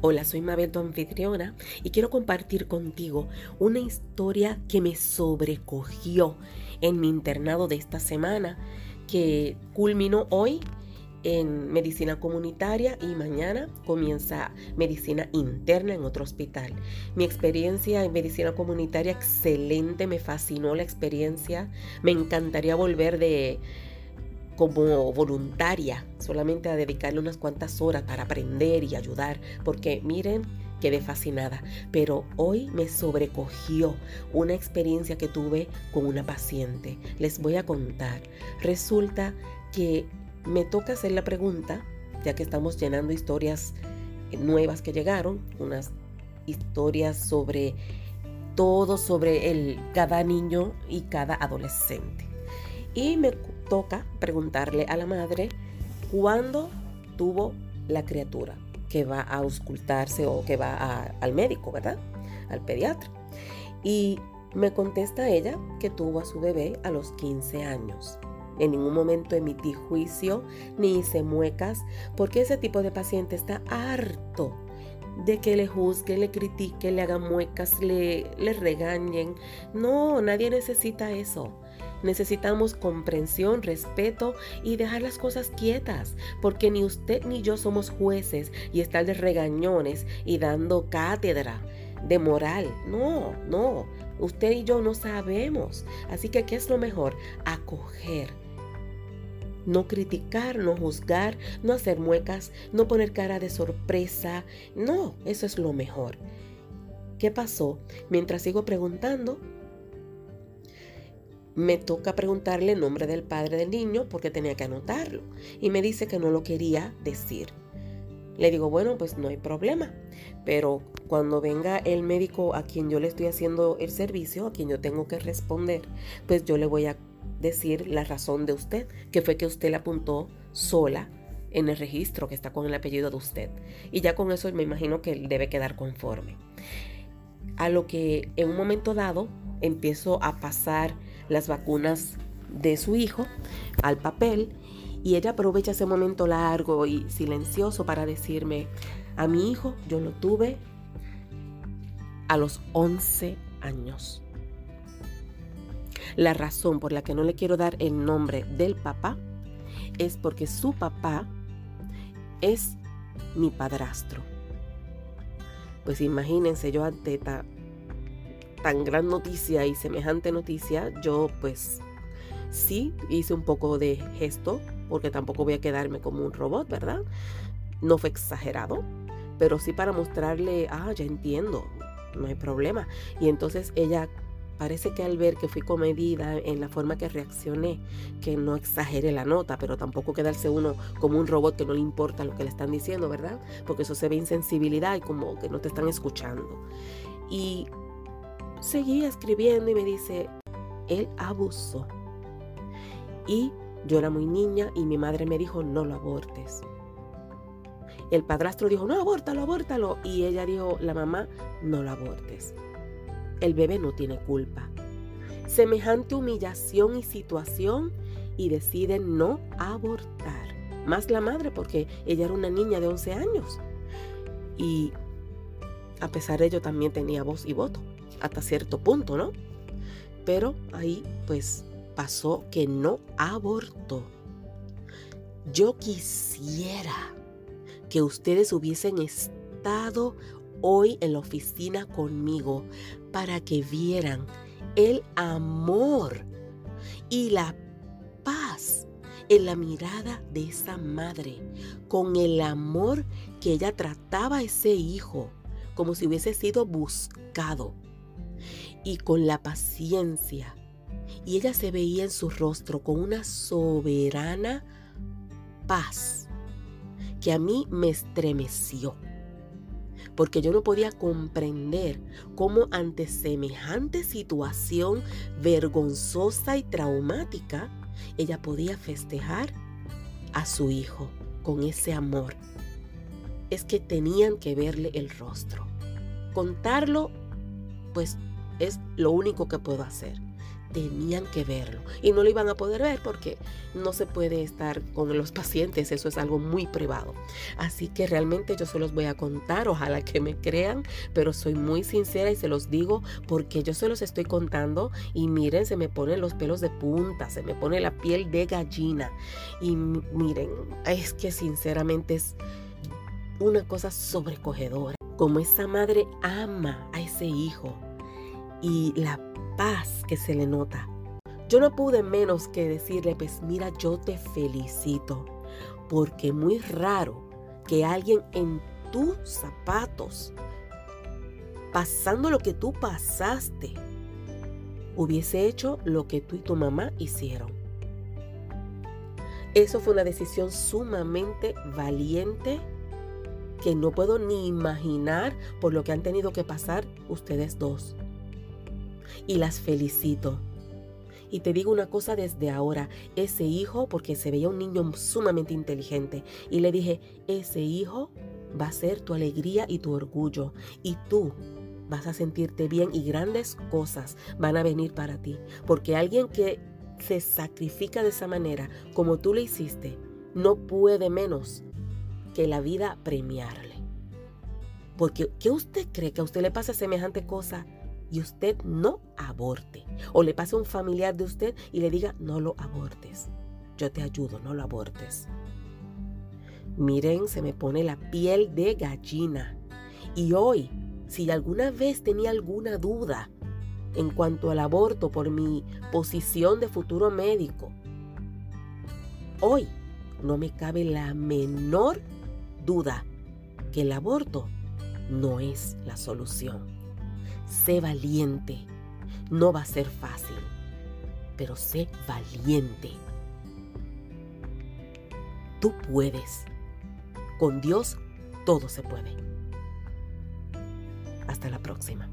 Hola, soy Mabel, tu anfitriona, y quiero compartir contigo una historia que me sobrecogió en mi internado de esta semana, que culminó hoy en medicina comunitaria y mañana comienza medicina interna en otro hospital. Mi experiencia en medicina comunitaria excelente, me fascinó la experiencia, me encantaría volver de como voluntaria, solamente a dedicarle unas cuantas horas para aprender y ayudar, porque miren, quedé fascinada, pero hoy me sobrecogió una experiencia que tuve con una paciente. Les voy a contar. Resulta que me toca hacer la pregunta, ya que estamos llenando historias nuevas que llegaron, unas historias sobre todo sobre el, cada niño y cada adolescente. Y me toca preguntarle a la madre cuándo tuvo la criatura que va a auscultarse o que va al médico, ¿verdad? Al pediatra. Y me contesta ella que tuvo a su bebé a los 15 años. En ningún momento emití juicio ni hice muecas porque ese tipo de paciente está harto de que le juzguen, le critiquen, le hagan muecas, le, le regañen. No, nadie necesita eso. Necesitamos comprensión, respeto y dejar las cosas quietas, porque ni usted ni yo somos jueces y estar de regañones y dando cátedra de moral. No, no, usted y yo no sabemos. Así que, ¿qué es lo mejor? Acoger. No criticar, no juzgar, no hacer muecas, no poner cara de sorpresa. No, eso es lo mejor. ¿Qué pasó? Mientras sigo preguntando, me toca preguntarle el nombre del padre del niño porque tenía que anotarlo. Y me dice que no lo quería decir. Le digo, bueno, pues no hay problema. Pero cuando venga el médico a quien yo le estoy haciendo el servicio, a quien yo tengo que responder, pues yo le voy a decir la razón de usted, que fue que usted le apuntó sola en el registro que está con el apellido de usted. Y ya con eso me imagino que él debe quedar conforme. A lo que en un momento dado empiezo a pasar las vacunas de su hijo al papel y ella aprovecha ese momento largo y silencioso para decirme, a mi hijo yo lo tuve a los 11 años. La razón por la que no le quiero dar el nombre del papá es porque su papá es mi padrastro. Pues imagínense yo ante tan gran noticia y semejante noticia, yo pues sí hice un poco de gesto, porque tampoco voy a quedarme como un robot, ¿verdad? No fue exagerado, pero sí para mostrarle, ah, ya entiendo, no hay problema. Y entonces ella parece que al ver que fui comedida en la forma que reaccioné, que no exagere la nota, pero tampoco quedarse uno como un robot que no le importa lo que le están diciendo, ¿verdad? Porque eso se ve insensibilidad y como que no te están escuchando. Y seguía escribiendo y me dice, él abusó. Y yo era muy niña y mi madre me dijo, no lo abortes. El padrastro dijo, no, abórtalo, abórtalo. Y ella dijo, la mamá, no lo abortes. El bebé no tiene culpa. Semejante humillación y situación y deciden no abortar. Más la madre porque ella era una niña de 11 años. Y a pesar de ello también tenía voz y voto hasta cierto punto, ¿no? Pero ahí pues pasó que no abortó. Yo quisiera que ustedes hubiesen estado hoy en la oficina conmigo para que vieran el amor y la paz en la mirada de esa madre, con el amor que ella trataba a ese hijo, como si hubiese sido buscado y con la paciencia. Y ella se veía en su rostro con una soberana paz que a mí me estremeció. Porque yo no podía comprender cómo ante semejante situación vergonzosa y traumática, ella podía festejar a su hijo con ese amor. Es que tenían que verle el rostro. Contarlo, pues es lo único que puedo hacer. tenían que verlo y no lo iban a poder ver porque no se puede estar con los pacientes, eso es algo muy privado. Así que realmente yo se los voy a contar, ojalá que me crean, pero soy muy sincera y se los digo porque yo se los estoy contando y miren, se me ponen los pelos de punta, se me pone la piel de gallina y miren, es que sinceramente es una cosa sobrecogedora. Como esa madre ama a ese hijo y la paz que se le nota. Yo no pude menos que decirle, pues mira, yo te felicito, porque muy raro que alguien en tus zapatos, pasando lo que tú pasaste, hubiese hecho lo que tú y tu mamá hicieron. Eso fue una decisión sumamente valiente que no puedo ni imaginar por lo que han tenido que pasar ustedes dos y las felicito. Y te digo una cosa desde ahora, ese hijo, porque se veía un niño sumamente inteligente, y le dije, ese hijo va a ser tu alegría y tu orgullo, y tú vas a sentirte bien y grandes cosas van a venir para ti, porque alguien que se sacrifica de esa manera, como tú le hiciste, no puede menos que la vida premiarle. Porque, ¿qué usted cree que a usted le pasa semejante cosa? Y usted no aborte. O le pase a un familiar de usted y le diga, no lo abortes. Yo te ayudo, no lo abortes. Miren, se me pone la piel de gallina. Y hoy, si alguna vez tenía alguna duda en cuanto al aborto por mi posición de futuro médico, hoy no me cabe la menor duda que el aborto no es la solución. Sé valiente. No va a ser fácil, pero sé valiente. Tú puedes. Con Dios todo se puede. Hasta la próxima.